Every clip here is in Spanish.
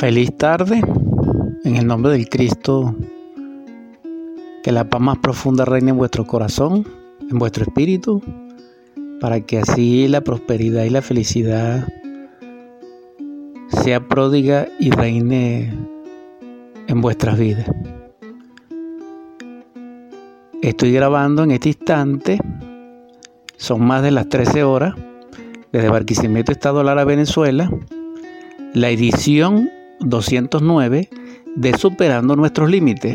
Feliz tarde, en el nombre del Cristo, que la paz más profunda reine en vuestro corazón, en vuestro espíritu, para que así la prosperidad y la felicidad sea pródiga y reine en vuestras vidas. Estoy grabando en este instante, son más de las 13 horas, desde Barquisimeto, Estado Lara, Venezuela, la edición 209 de Superando nuestros límites,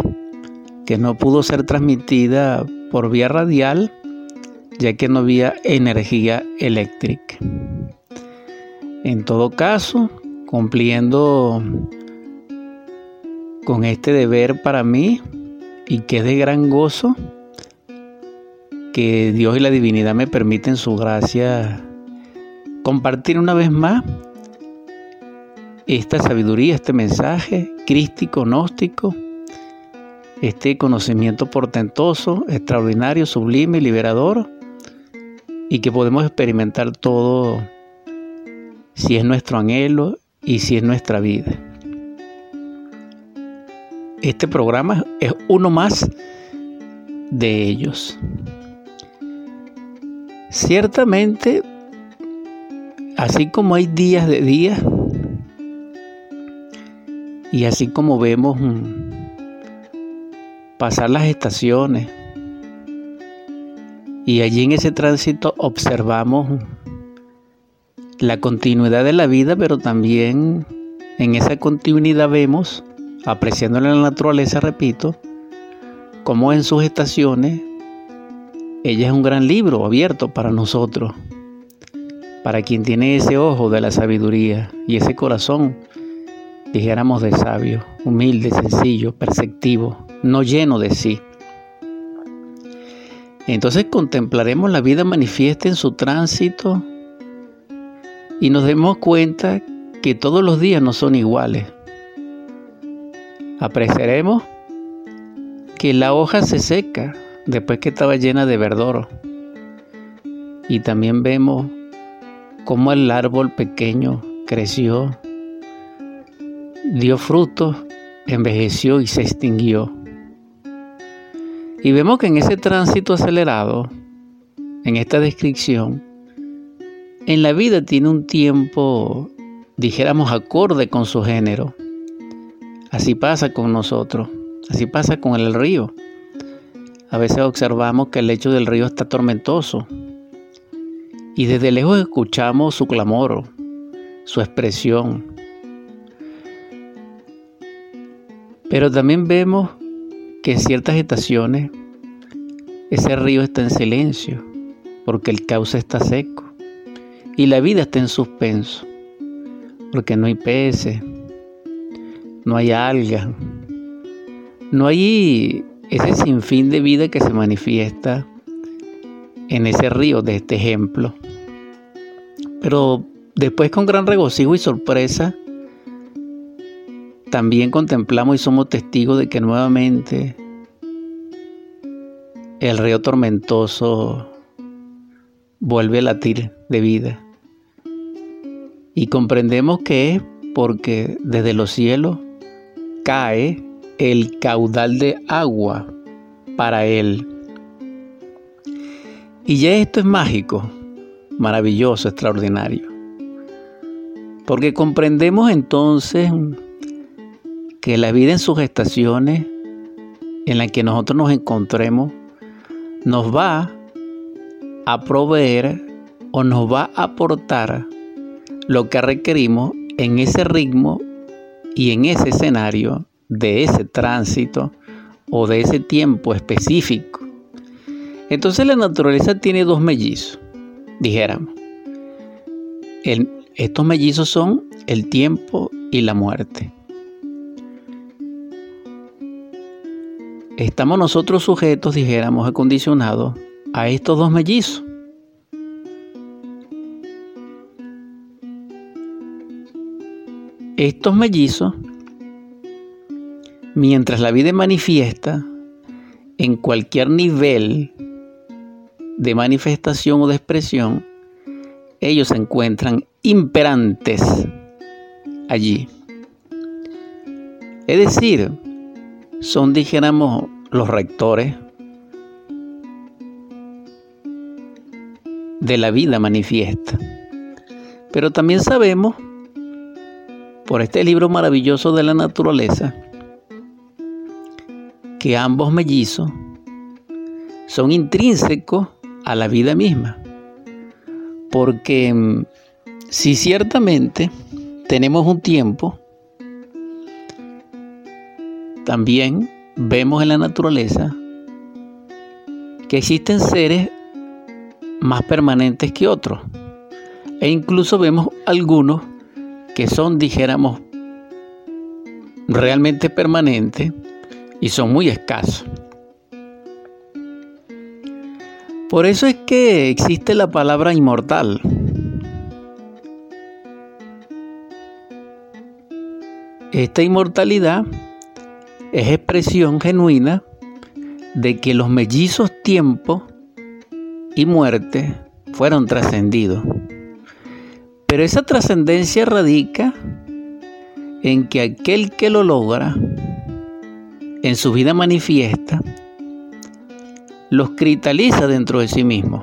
que no pudo ser transmitida por vía radial, ya que no había energía eléctrica. En todo caso, cumpliendo con este deber para mí y que es de gran gozo, que Dios y la divinidad me permiten su gracia compartir una vez más esta sabiduría, este mensaje crístico, gnóstico, este conocimiento portentoso, extraordinario, sublime, liberador, y que podemos experimentar todo si es nuestro anhelo y si es nuestra vida. Este programa es uno más de ellos. Ciertamente, así como hay días de días, y así como vemos mm, pasar las estaciones, y allí en ese tránsito observamos la continuidad de la vida, pero también en esa continuidad vemos, apreciando la naturaleza, repito, como en sus estaciones ella es un gran libro abierto para nosotros, para quien tiene ese ojo de la sabiduría y ese corazón, dijéramos de sabio, humilde, sencillo, perceptivo, no lleno de sí. Entonces contemplaremos la vida manifiesta en su tránsito y nos demos cuenta que todos los días no son iguales. Apreciaremos que la hoja se seca después que estaba llena de verdor. Y también vemos cómo el árbol pequeño creció, dio frutos, envejeció y se extinguió. Y vemos que en ese tránsito acelerado, en esta descripción, en la vida tiene un tiempo, dijéramos, acorde con su género. Así pasa con nosotros, así pasa con el río. A veces observamos que el lecho del río está tormentoso y desde lejos escuchamos su clamor, su expresión. Pero también vemos que en ciertas estaciones ese río está en silencio porque el cauce está seco y la vida está en suspenso porque no hay peces, no hay algas, no hay ese sinfín de vida que se manifiesta en ese río de este ejemplo. Pero después con gran regocijo y sorpresa, también contemplamos y somos testigos de que nuevamente el río tormentoso vuelve a latir de vida. Y comprendemos que es porque desde los cielos cae el caudal de agua para él. Y ya esto es mágico, maravilloso, extraordinario. Porque comprendemos entonces que la vida en sus estaciones, en la que nosotros nos encontremos, nos va a proveer o nos va a aportar lo que requerimos en ese ritmo y en ese escenario de ese tránsito o de ese tiempo específico. Entonces la naturaleza tiene dos mellizos, dijéramos. estos mellizos son el tiempo y la muerte. Estamos nosotros sujetos, dijéramos, acondicionados a estos dos mellizos. Estos mellizos Mientras la vida manifiesta en cualquier nivel de manifestación o de expresión, ellos se encuentran imperantes allí. Es decir, son, dijéramos, los rectores de la vida manifiesta. Pero también sabemos, por este libro maravilloso de la naturaleza, que ambos mellizos son intrínsecos a la vida misma. Porque mm, si ciertamente tenemos un tiempo, también vemos en la naturaleza que existen seres más permanentes que otros. E incluso vemos algunos que son, dijéramos, realmente permanentes y son muy escasos. Por eso es que existe la palabra inmortal. Esta inmortalidad es expresión genuina de que los mellizos tiempo y muerte fueron trascendidos. Pero esa trascendencia radica en que aquel que lo logra en su vida manifiesta, los cristaliza dentro de sí mismo.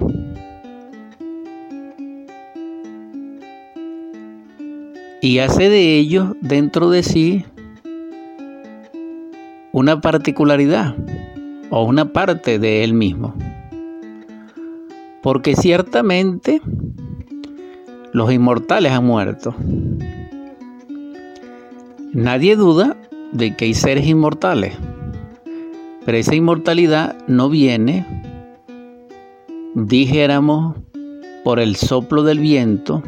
Y hace de ellos dentro de sí una particularidad o una parte de él mismo. Porque ciertamente los inmortales han muerto. Nadie duda de que hay seres inmortales, pero esa inmortalidad no viene, dijéramos, por el soplo del viento,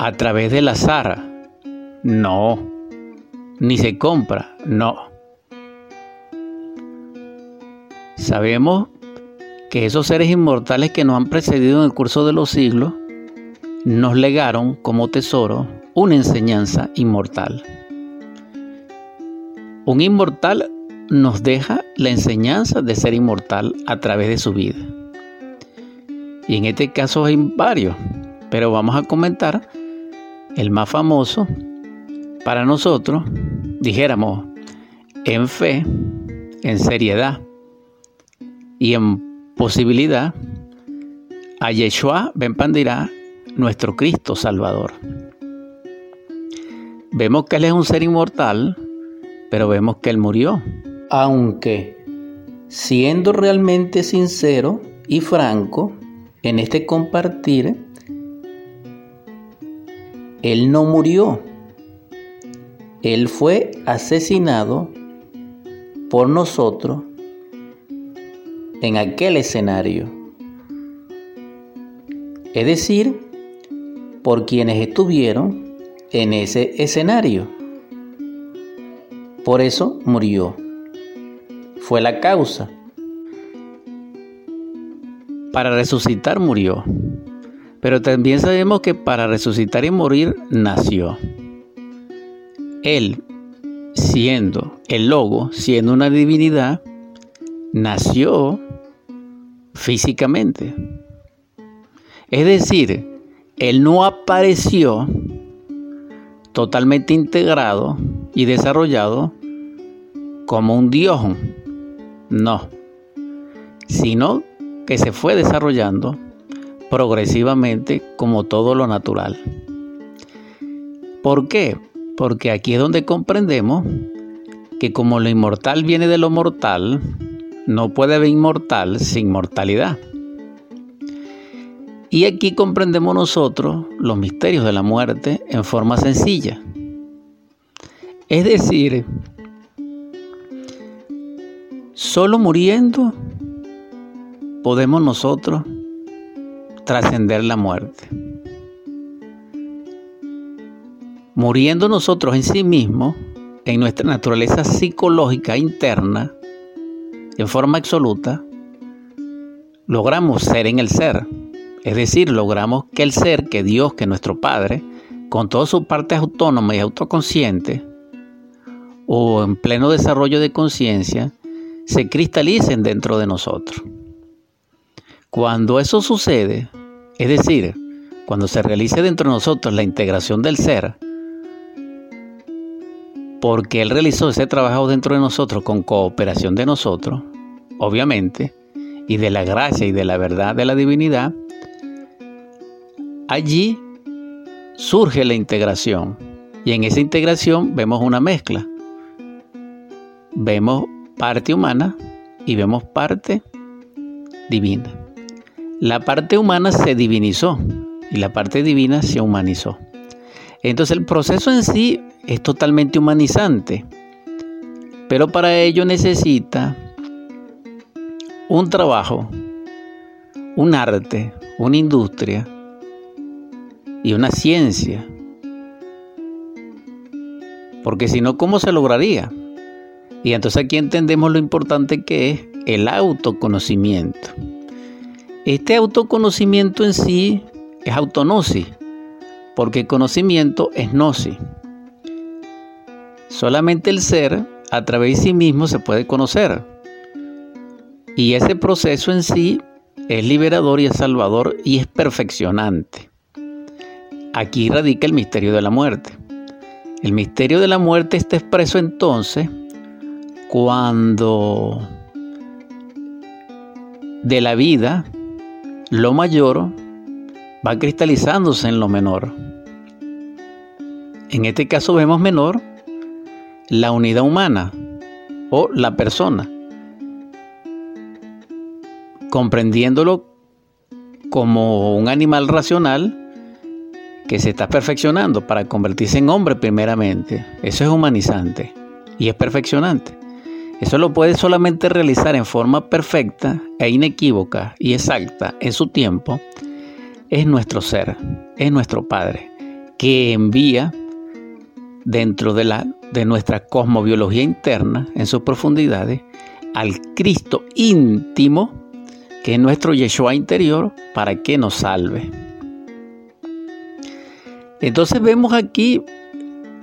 a través del azar. No, ni se compra, no. Sabemos que esos seres inmortales que nos han precedido en el curso de los siglos nos legaron como tesoro una enseñanza inmortal. Un inmortal nos deja la enseñanza de ser inmortal a través de su vida. Y en este caso hay varios, pero vamos a comentar el más famoso para nosotros, dijéramos, en fe, en seriedad y en posibilidad, a Yeshua Ben Pandirá, nuestro Cristo Salvador. Vemos que Él es un ser inmortal, pero vemos que Él murió. Aunque, siendo realmente sincero y franco en este compartir, Él no murió. Él fue asesinado por nosotros en aquel escenario. Es decir, por quienes estuvieron en ese escenario. Por eso murió. Fue la causa. Para resucitar murió. Pero también sabemos que para resucitar y morir nació. Él, siendo el logo, siendo una divinidad, nació físicamente. Es decir, Él no apareció totalmente integrado y desarrollado como un dios, no, sino que se fue desarrollando progresivamente como todo lo natural. ¿Por qué? Porque aquí es donde comprendemos que como lo inmortal viene de lo mortal, no puede haber inmortal sin mortalidad. Y aquí comprendemos nosotros los misterios de la muerte en forma sencilla. Es decir, solo muriendo podemos nosotros trascender la muerte. Muriendo nosotros en sí mismos, en nuestra naturaleza psicológica interna, en forma absoluta, logramos ser en el ser. Es decir, logramos que el ser, que Dios, que nuestro Padre, con todas sus partes autónomas y autoconscientes, o en pleno desarrollo de conciencia, se cristalicen dentro de nosotros. Cuando eso sucede, es decir, cuando se realice dentro de nosotros la integración del ser, porque Él realizó ese trabajo dentro de nosotros con cooperación de nosotros, obviamente, y de la gracia y de la verdad de la divinidad, allí surge la integración. Y en esa integración vemos una mezcla. Vemos parte humana y vemos parte divina. La parte humana se divinizó y la parte divina se humanizó. Entonces el proceso en sí es totalmente humanizante, pero para ello necesita un trabajo, un arte, una industria y una ciencia. Porque si no, ¿cómo se lograría? Y entonces aquí entendemos lo importante que es el autoconocimiento. Este autoconocimiento en sí es autonosis, porque conocimiento es gnosis. Solamente el ser a través de sí mismo se puede conocer. Y ese proceso en sí es liberador y es salvador y es perfeccionante. Aquí radica el misterio de la muerte. El misterio de la muerte está expreso entonces cuando de la vida lo mayor va cristalizándose en lo menor. En este caso vemos menor la unidad humana o la persona, comprendiéndolo como un animal racional que se está perfeccionando para convertirse en hombre primeramente. Eso es humanizante y es perfeccionante. Eso lo puede solamente realizar en forma perfecta e inequívoca y exacta en su tiempo. Es nuestro ser, es nuestro Padre, que envía dentro de, la, de nuestra cosmobiología interna, en sus profundidades, al Cristo íntimo, que es nuestro Yeshua interior, para que nos salve. Entonces vemos aquí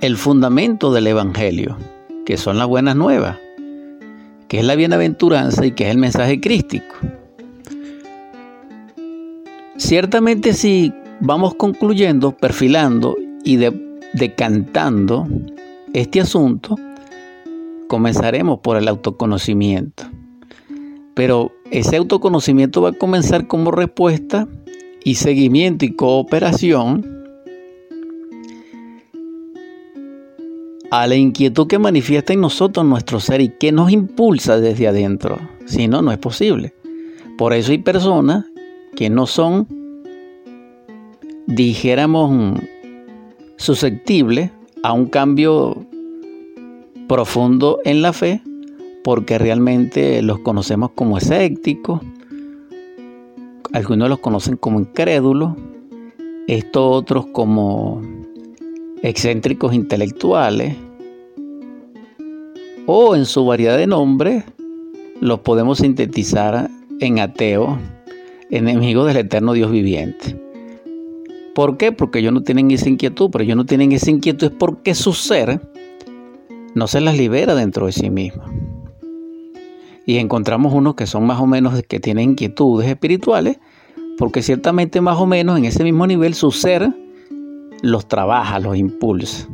el fundamento del Evangelio, que son las buenas nuevas, que es la bienaventuranza y que es el mensaje crístico. Ciertamente si vamos concluyendo, perfilando y decantando este asunto, comenzaremos por el autoconocimiento. Pero ese autoconocimiento va a comenzar como respuesta y seguimiento y cooperación a la inquietud que manifiesta en nosotros nuestro ser y que nos impulsa desde adentro. Si no, no es posible. Por eso hay personas que no son, dijéramos, susceptibles a un cambio profundo en la fe, porque realmente los conocemos como escépticos, algunos los conocen como incrédulos, estos otros como excéntricos intelectuales, o en su variedad de nombres, los podemos sintetizar en ateos, enemigos del eterno Dios viviente. ¿Por qué? Porque ellos no tienen esa inquietud, pero ellos no tienen esa inquietud es porque su ser no se las libera dentro de sí mismo. Y encontramos unos que son más o menos que tienen inquietudes espirituales, porque ciertamente más o menos en ese mismo nivel su ser los trabaja, los impulsa.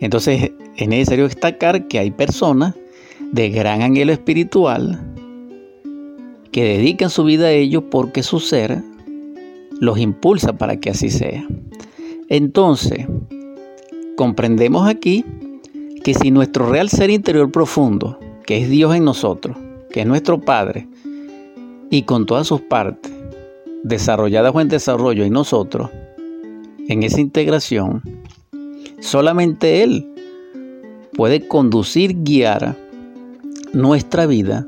Entonces es necesario destacar que hay personas de gran anhelo espiritual que dedican su vida a ello porque su ser los impulsa para que así sea. Entonces, comprendemos aquí que si nuestro real ser interior profundo, que es Dios en nosotros, que es nuestro Padre, y con todas sus partes, desarrolladas o en desarrollo en nosotros, en esa integración, solamente Él puede conducir, guiar nuestra vida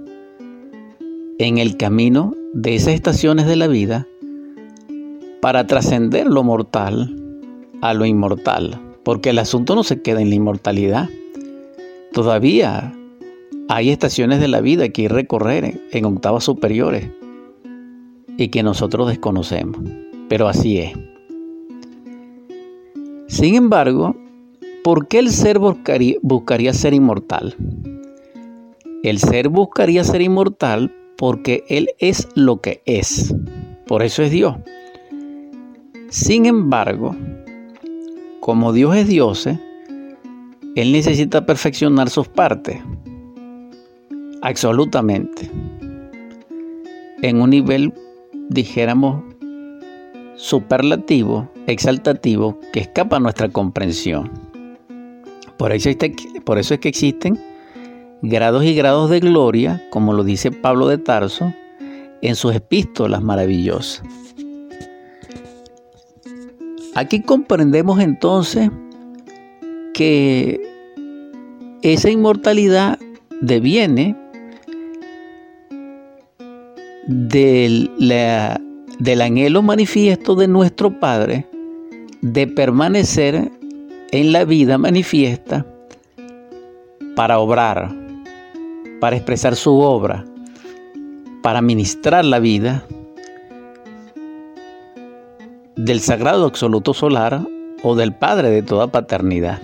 en el camino de esas estaciones de la vida para trascender lo mortal a lo inmortal, porque el asunto no se queda en la inmortalidad. Todavía hay estaciones de la vida que recorrer en octavas superiores y que nosotros desconocemos, pero así es. Sin embargo, ¿por qué el ser buscaría, ser inmortal? El ser buscaría ser inmortal porque Él es lo que es. Por eso es Dios. Sin embargo, como Dios es Dios, Él necesita perfeccionar sus partes. Absolutamente. En un nivel, dijéramos, superlativo, exaltativo, que escapa a nuestra comprensión. Por eso, por eso es que existen grados y grados de gloria, como lo dice Pablo de Tarso en sus epístolas maravillosas. Aquí comprendemos entonces que esa inmortalidad deviene del, del anhelo manifiesto de nuestro Padre de permanecer en la vida manifiesta para obrar, para expresar su obra, para ministrar la vida del sagrado absoluto solar o del Padre de toda paternidad.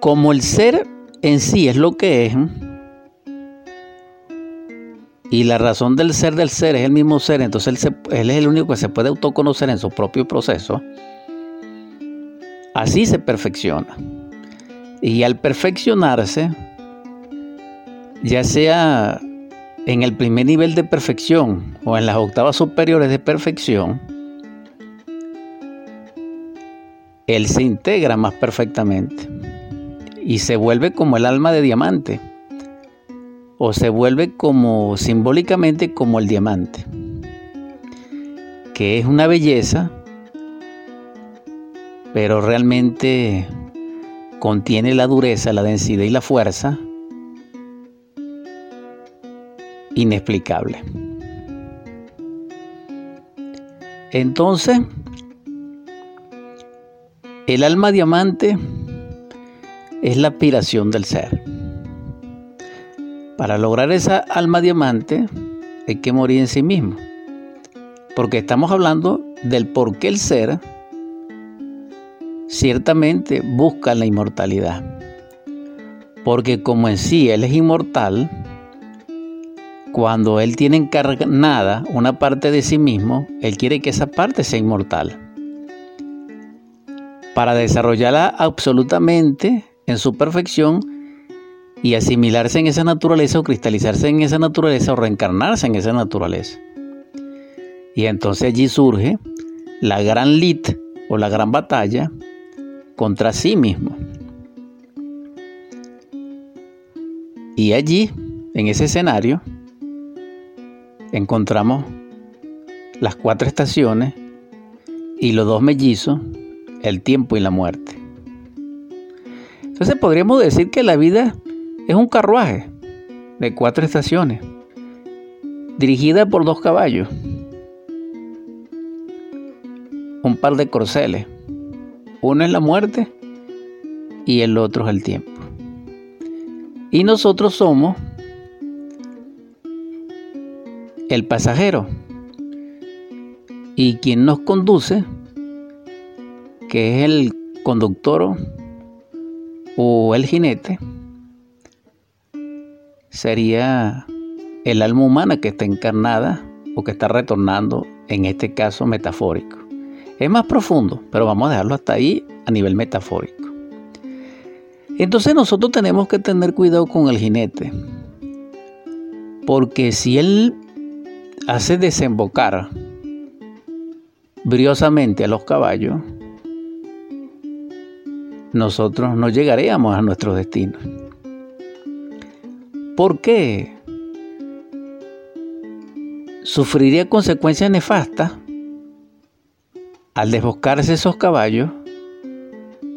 Como el ser en sí es lo que es, y la razón del ser del ser es el mismo ser, entonces él, es el único que se puede autoconocer en su propio proceso, así se perfecciona. Y al perfeccionarse, ya sea en el primer nivel de perfección o en las octavas superiores de perfección, él se integra más perfectamente y se vuelve como el alma de diamante o se vuelve como simbólicamente como el diamante, que es una belleza, pero realmente contiene la dureza, la densidad y la fuerza inexplicable. Entonces, el alma diamante es la aspiración del ser. Para lograr esa alma diamante hay que morir en sí mismo. Porque estamos hablando del por qué el ser ciertamente busca la inmortalidad. Porque como en sí Él es inmortal, cuando Él tiene encarnada una parte de sí mismo, Él quiere que esa parte sea inmortal. Para desarrollarla absolutamente en su perfección y asimilarse en esa naturaleza o cristalizarse en esa naturaleza o reencarnarse en esa naturaleza. Y entonces allí surge la gran lit o la gran batalla contra sí mismo. Y allí, en ese escenario, encontramos las cuatro estaciones y los dos mellizos, el tiempo y la muerte. Entonces podríamos decir que la vida es un carruaje de cuatro estaciones, dirigida por dos caballos, un par de corceles. Uno es la muerte y el otro es el tiempo. Y nosotros somos el pasajero y quien nos conduce, que es el conductor o el jinete, sería el alma humana que está encarnada o que está retornando, en este caso metafórico. Es más profundo, pero vamos a dejarlo hasta ahí a nivel metafórico. Entonces nosotros tenemos que tener cuidado con el jinete, porque si él hace desembocar briosamente a los caballos, nosotros no llegaríamos a nuestro destino. ¿Por qué? Sufriría consecuencias nefastas al desboscarse esos caballos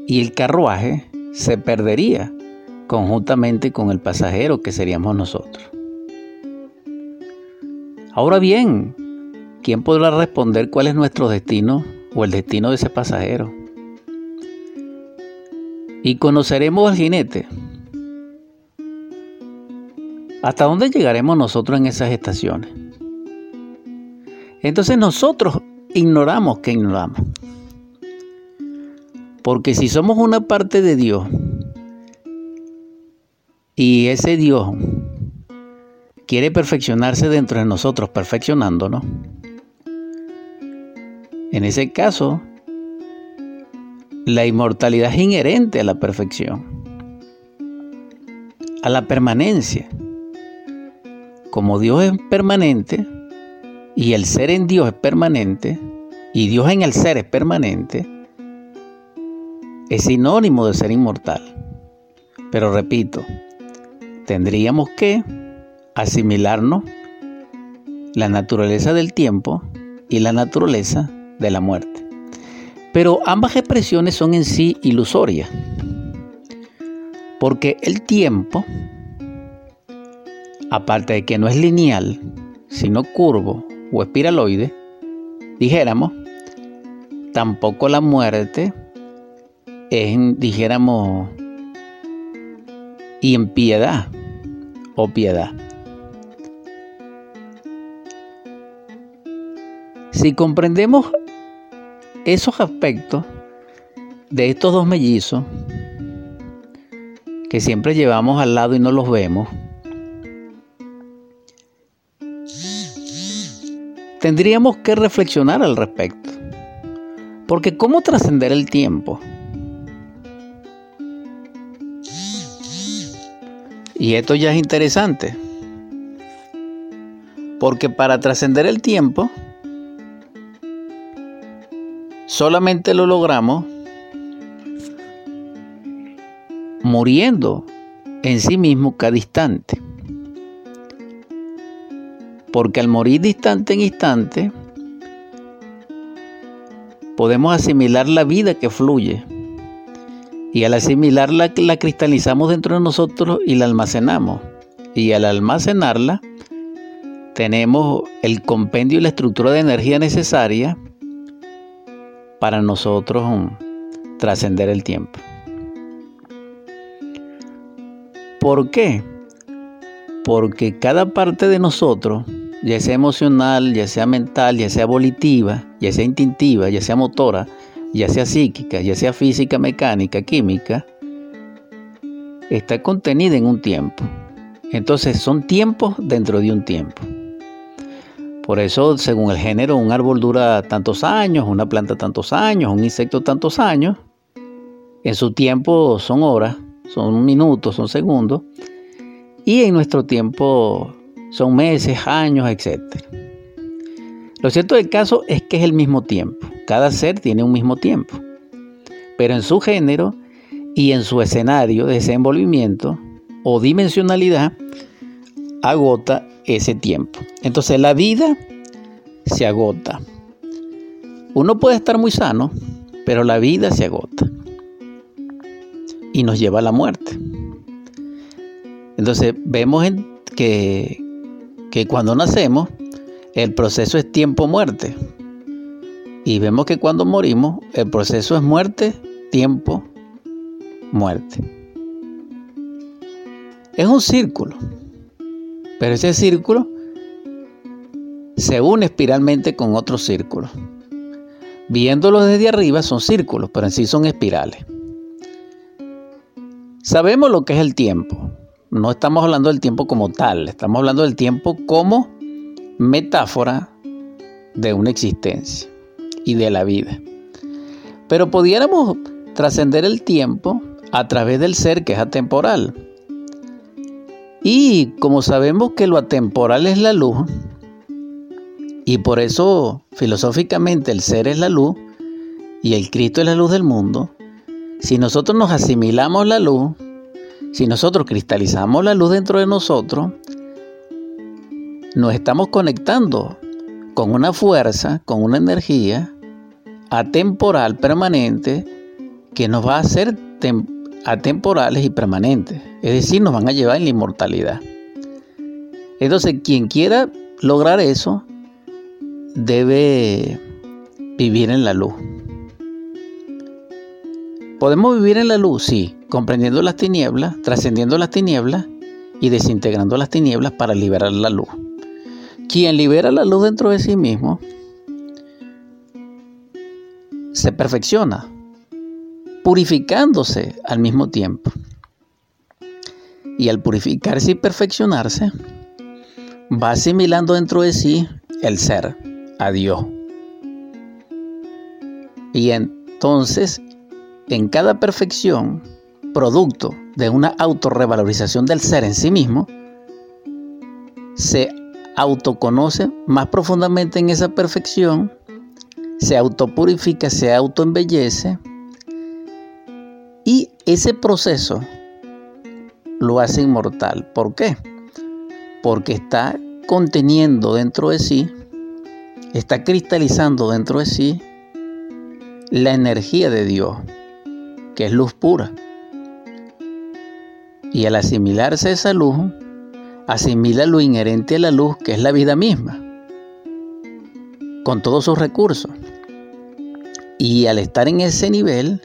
y el carruaje se perdería conjuntamente con el pasajero que seríamos nosotros. Ahora bien, ¿quién podrá responder cuál es nuestro destino o el destino de ese pasajero? Y conoceremos al jinete. ¿Hasta dónde llegaremos nosotros en esas estaciones? Entonces nosotros ignoramos que ignoramos. Porque si somos una parte de Dios y ese Dios quiere perfeccionarse dentro de nosotros, perfeccionándonos, en ese caso, la inmortalidad es inherente a la perfección, a la permanencia. Como Dios es permanente y el ser en Dios es permanente y Dios en el ser es permanente, es sinónimo de ser inmortal. Pero repito, tendríamos que asimilarnos la naturaleza del tiempo y la naturaleza de la muerte. Pero ambas expresiones son en sí ilusorias, porque el tiempo, aparte de que no es lineal, sino curvo o espiraloide, dijéramos, tampoco la muerte es, dijéramos, y en piedad o piedad. Si comprendemos esos aspectos de estos dos mellizos que siempre llevamos al lado y no los vemos, tendríamos que reflexionar al respecto. Porque ¿cómo trascender el tiempo? Y esto ya es interesante. Porque para trascender el tiempo, solamente lo logramos muriendo en sí mismo cada instante. Porque al morir instante en instante, podemos asimilar la vida que fluye. Y al asimilarla, la cristalizamos dentro de nosotros y la almacenamos. Y al almacenarla, tenemos el compendio y la estructura de energía necesaria para nosotros trascender el tiempo. ¿Por qué? Porque cada parte de nosotros, ya sea emocional, ya sea mental, ya sea volitiva, ya sea instintiva, ya sea motora, ya sea psíquica, ya sea física, mecánica, química, está contenida en un tiempo. Entonces son tiempos dentro de un tiempo. Por eso, según el género, un árbol dura tantos años, una planta tantos años, un insecto tantos años. En su tiempo son horas, son minutos, son segundos. Y en nuestro tiempo son meses, años, etc. Lo cierto del caso es que es el mismo tiempo. Cada ser tiene un mismo tiempo. Pero en su género y en su escenario de desenvolvimiento o dimensionalidad, agota ese tiempo. Entonces la vida se agota. Uno puede estar muy sano, pero la vida se agota y nos lleva a la muerte. Entonces vemos que, que cuando nacemos, el proceso es tiempo-muerte. Y vemos que cuando morimos, el proceso es muerte, tiempo, muerte. Es un círculo. Pero ese círculo se une espiralmente con otro círculo. Viéndolo desde arriba son círculos, pero en sí son espirales. Sabemos lo que es el tiempo. No estamos hablando del tiempo como tal, estamos hablando del tiempo como metáfora de una existencia y de la vida. Pero pudiéramos trascender el tiempo a través del ser que es atemporal. Y como sabemos que lo atemporal es la luz, y por eso filosóficamente el ser es la luz y el Cristo es la luz del mundo, si nosotros nos asimilamos la luz, si nosotros cristalizamos la luz dentro de nosotros, nos estamos conectando con una fuerza, con una energía atemporal permanente que nos va a hacer atemporales y permanentes. Es decir, nos van a llevar en la inmortalidad. Entonces, quien quiera lograr eso, debe vivir en la luz. ¿Podemos vivir en la luz? Sí, comprendiendo las tinieblas, trascendiendo las tinieblas y desintegrando las tinieblas para liberar la luz. Quien libera la luz dentro de sí mismo se perfecciona, purificándose al mismo tiempo. Y al purificarse y perfeccionarse, va asimilando dentro de sí el ser, a Dios. Y entonces en cada perfección, producto de una autorrevalorización del ser en sí mismo, se autoconoce más profundamente en esa perfección, se autopurifica, se autoembellece y ese proceso lo hace inmortal. ¿Por qué? Porque está conteniendo dentro de sí, está cristalizando dentro de sí la energía de Dios, que es luz pura. Y al asimilarse esa luz, asimila lo inherente a la luz, que es la vida misma, con todos sus recursos. Y al estar en ese nivel,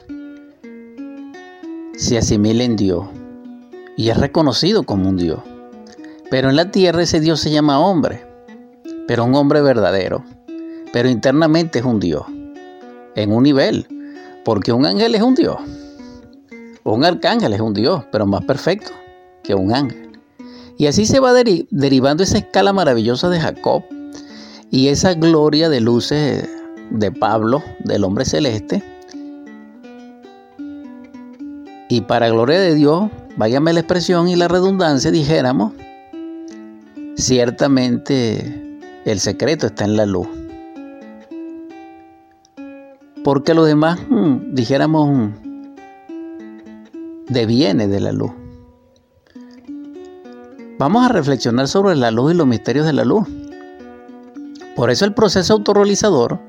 se asimila en Dios y es reconocido como un Dios. Pero en la tierra ese Dios se llama hombre, pero un hombre verdadero. Pero internamente es un Dios, en un nivel, porque un ángel es un Dios. Un arcángel es un Dios, pero más perfecto que un ángel. Y así se va derivando esa escala maravillosa de Jacob y esa gloria de luces de Pablo, del hombre celeste. Y para gloria de Dios, váyame la expresión y la redundancia, dijéramos, ciertamente el secreto está en la luz. Porque lo demás, mm, dijéramos, mm, deviene de la luz. Vamos a reflexionar sobre la luz y los misterios de la luz. Por eso el proceso autorrealizador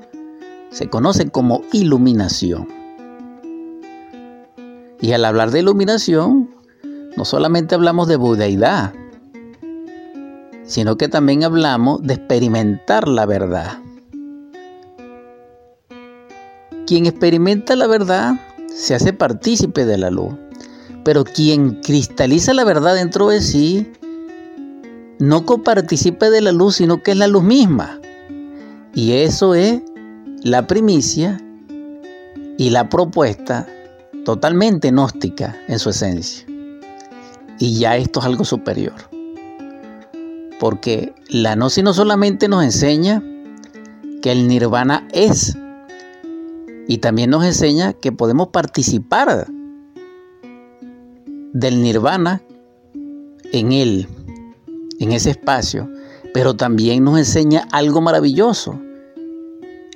se conoce como iluminación. Y al hablar de iluminación, no solamente hablamos de budeidad, sino que también hablamos de experimentar la verdad. Quien experimenta la verdad se hace partícipe de la luz, pero quien cristaliza la verdad dentro de sí no coparticipa de la luz, sino que es la luz misma. Y eso es la primicia y la propuesta totalmente gnóstica en su esencia. Y ya esto es algo superior. Porque la gnosis no solamente nos enseña que el nirvana es, y también nos enseña que podemos participar del nirvana en él, en ese espacio, pero también nos enseña algo maravilloso,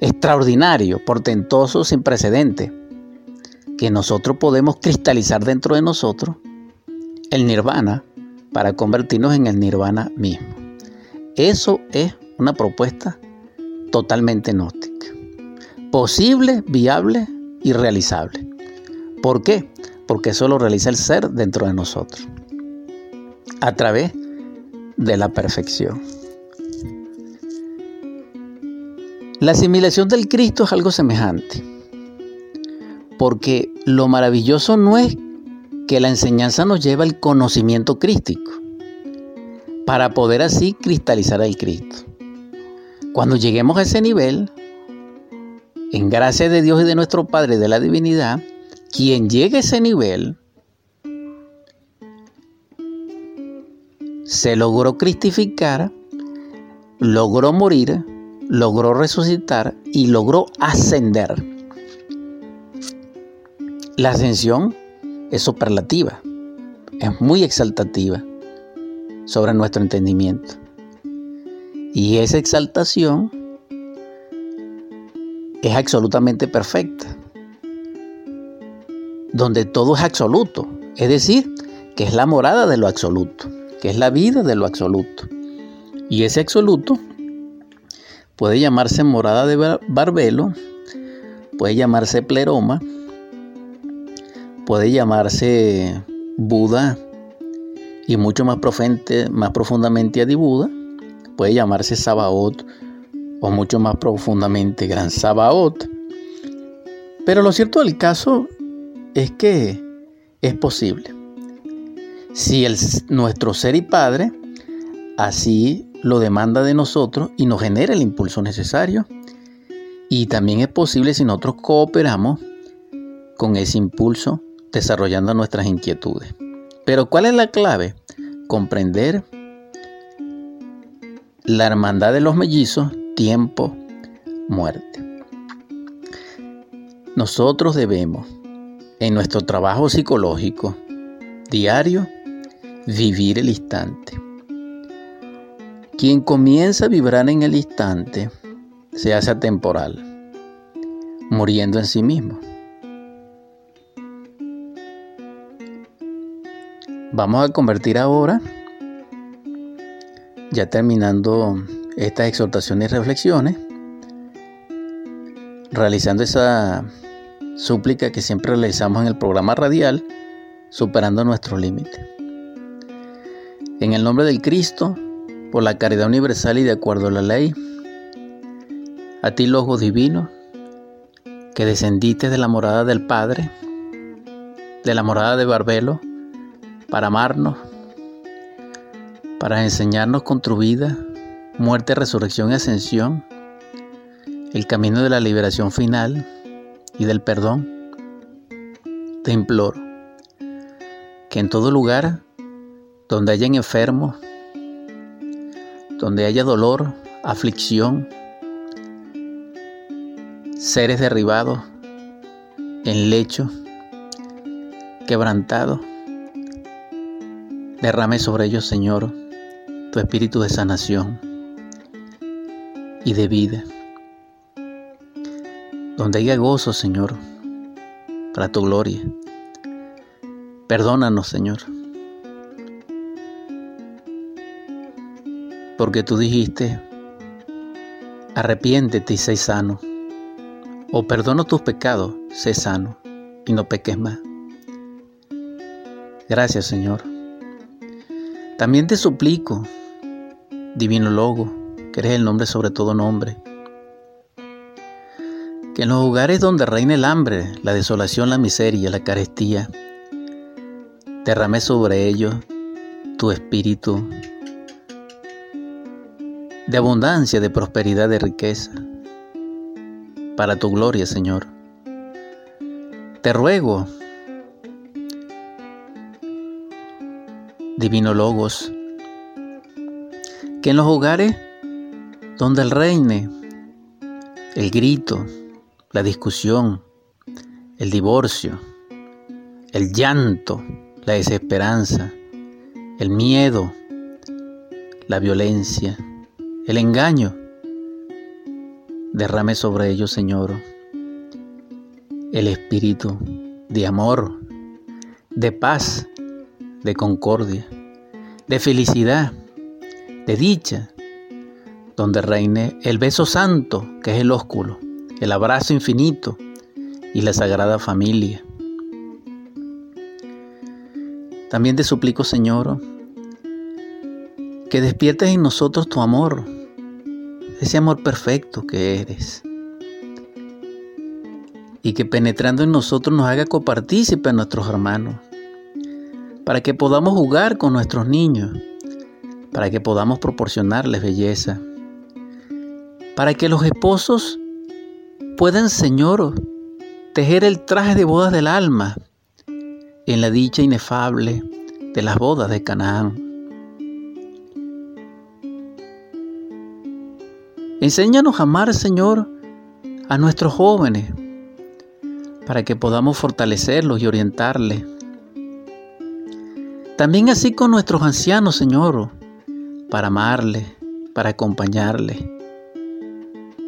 extraordinario, portentoso, sin precedente, que nosotros podemos cristalizar dentro de nosotros el nirvana para convertirnos en el nirvana mismo. Eso es una propuesta totalmente gnóstica. Posible, viable y realizable. ¿Por qué? Porque eso lo realiza el ser dentro de nosotros. A través de la perfección. La asimilación del Cristo es algo semejante. Porque lo maravilloso no es que la enseñanza nos lleva al conocimiento crístico, para poder así cristalizar al Cristo. Cuando lleguemos a ese nivel, en gracia de Dios y de nuestro Padre de la divinidad, quien llegue a ese nivel se logró cristificar, logró morir, logró resucitar y logró ascender. La ascensión es superlativa, es muy exaltativa sobre nuestro entendimiento. Y esa exaltación es absolutamente perfecta, donde todo es absoluto, es decir, que es la morada de lo absoluto, que es la vida de lo absoluto. Y ese absoluto puede llamarse morada de Barbelo, puede llamarse pleroma, puede llamarse Buda y mucho más, más profundamente Adibuda, puede llamarse Sabaoth o mucho más profundamente Gran Sabaoth. Pero lo cierto del caso es que es posible. Si nuestro ser y Padre así lo demanda de nosotros y nos genera el impulso necesario. Y también es posible si nosotros cooperamos con ese impulso desarrollando nuestras inquietudes. Pero ¿cuál es la clave? Comprender la hermandad de los mellizos, tiempo, muerte. Nosotros debemos en nuestro trabajo psicológico diario, vivir el instante. Quien comienza a vibrar en el instante se hace atemporal, muriendo en sí mismo. Vamos a convertir ahora, ya terminando estas exhortaciones y reflexiones, realizando esa súplica que siempre realizamos en el programa radial, superando nuestros límites. En el nombre del Cristo, por la caridad universal y de acuerdo a la ley, a ti, Logo Divino, que descendiste de la morada del Padre, de la morada de Barbelo, para amarnos, para enseñarnos con tu vida, muerte, resurrección y ascensión, el camino de la liberación final y del perdón, te imploro que en todo lugar donde hayan enfermos, donde haya dolor, aflicción, seres derribados en lecho, quebrantados, derrame sobre ellos, Señor, tu espíritu de sanación y de vida. Donde haya gozo, Señor, para tu gloria. Perdónanos, Señor. Porque tú dijiste, arrepiéntete y sé sano. O perdono tus pecados, sé sano y no peques más. Gracias, Señor. También te suplico, Divino Logo, que eres el nombre sobre todo nombre, que en los lugares donde reina el hambre, la desolación, la miseria, la carestía, derrame sobre ellos tu espíritu de abundancia, de prosperidad, de riqueza, para tu gloria, Señor. Te ruego, Divino Logos, que en los hogares donde el reine el grito, la discusión, el divorcio, el llanto, la desesperanza, el miedo, la violencia, el engaño. Derrame sobre ellos, Señor, el espíritu de amor, de paz, de concordia, de felicidad, de dicha, donde reine el beso santo, que es el ósculo, el abrazo infinito y la sagrada familia. También te suplico, Señor, que despiertes en nosotros tu amor, ese amor perfecto que eres, y que penetrando en nosotros nos haga copartícipe a nuestros hermanos, para que podamos jugar con nuestros niños, para que podamos proporcionarles belleza, para que los esposos puedan, Señor, tejer el traje de bodas del alma en la dicha inefable de las bodas de Canaán. Enséñanos a amar, Señor, a nuestros jóvenes, para que podamos fortalecerlos y orientarles. También así con nuestros ancianos, Señor, para amarles, para acompañarles,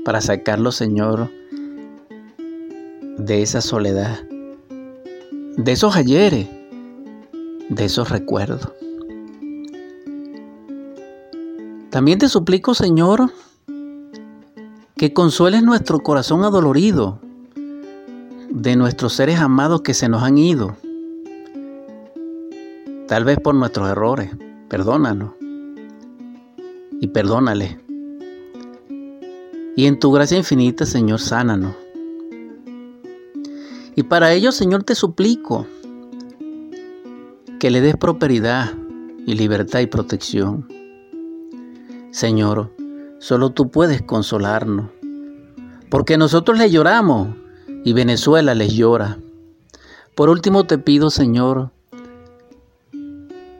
para sacarlos, Señor, de esa soledad de esos ayeres, de esos recuerdos. También te suplico, Señor, que consueles nuestro corazón adolorido de nuestros seres amados que se nos han ido, tal vez por nuestros errores. Perdónanos y perdónale. Y en tu gracia infinita, Señor, sánanos. Y para ello, Señor, te suplico que le des prosperidad y libertad y protección. Señor, solo tú puedes consolarnos, porque nosotros le lloramos y Venezuela les llora. Por último te pido, Señor,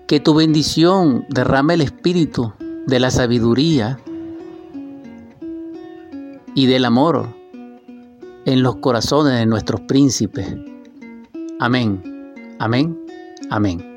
que tu bendición derrame el espíritu de la sabiduría y del amor en los corazones de nuestros príncipes, Amén, amén, amén.